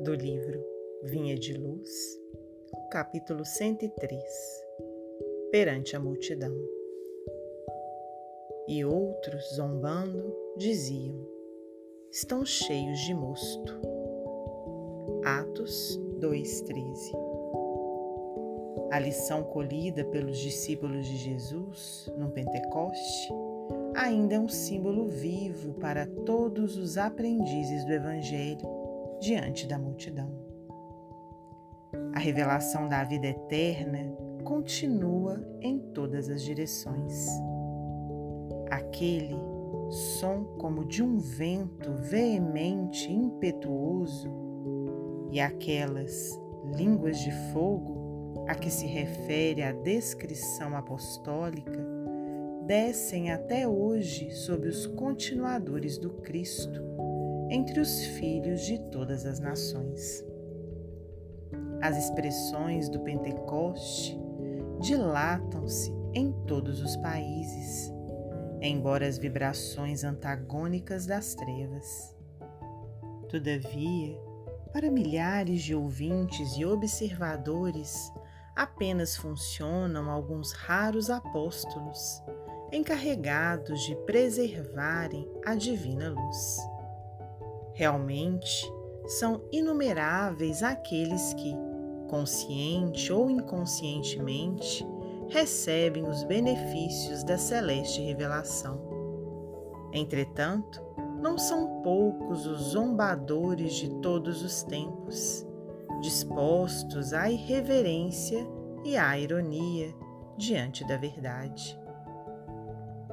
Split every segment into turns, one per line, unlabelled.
do livro Vinha de Luz, capítulo 103 Perante a multidão. E outros, zombando, diziam: Estão cheios de mosto. Atos 2,13 A lição colhida pelos discípulos de Jesus no Pentecoste ainda é um símbolo vivo para todos os aprendizes do Evangelho diante da multidão. A revelação da vida eterna continua em todas as direções. Aquele som como de um vento veemente, impetuoso, e aquelas línguas de fogo a que se refere a descrição apostólica descem até hoje sobre os continuadores do Cristo, entre os filhos de todas as nações. As expressões do Pentecoste dilatam-se em todos os países, embora as vibrações antagônicas das trevas. Todavia, para milhares de ouvintes e observadores, apenas funcionam alguns raros apóstolos encarregados de preservarem a divina luz. Realmente, são inumeráveis aqueles que, consciente ou inconscientemente, recebem os benefícios da celeste revelação. Entretanto, não são poucos os zombadores de todos os tempos, dispostos à irreverência e à ironia diante da verdade.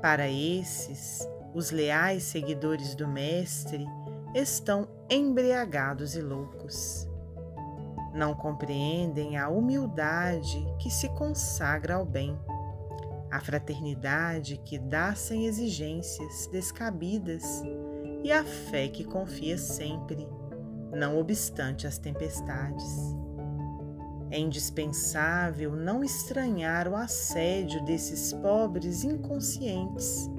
Para esses, os leais seguidores do Mestre estão embriagados e loucos. Não compreendem a humildade que se consagra ao bem, a fraternidade que dá sem exigências descabidas e a fé que confia sempre, não obstante as tempestades. É indispensável não estranhar o assédio desses pobres inconscientes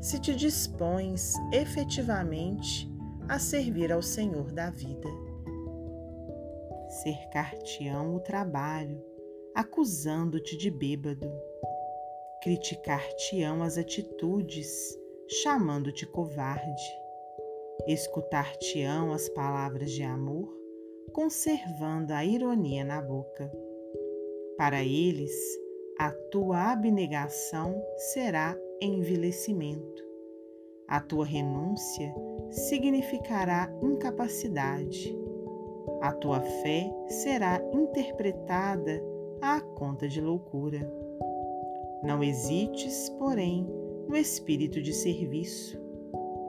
se te dispões efetivamente a servir ao Senhor da vida. Cercar-te-ão o trabalho, acusando-te de bêbado. Criticar-te-ão as atitudes, chamando-te covarde. Escutar-te-ão as palavras de amor, conservando a ironia na boca. Para eles, a tua abnegação será envelhecimento. A tua renúncia significará incapacidade. A tua fé será interpretada à conta de loucura. Não hesites, porém, no espírito de serviço.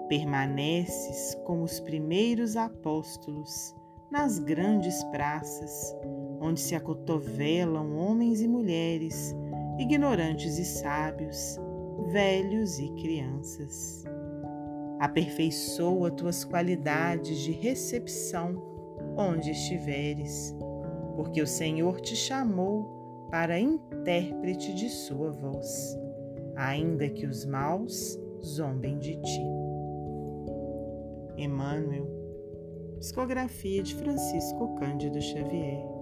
Permaneces como os primeiros apóstolos nas grandes praças, onde se acotovelam homens e mulheres, ignorantes e sábios, velhos e crianças. Aperfeiçoa tuas qualidades de recepção onde estiveres, porque o Senhor te chamou para intérprete de sua voz, ainda que os maus zombem de ti. Emmanuel Psicografia de Francisco Cândido Xavier.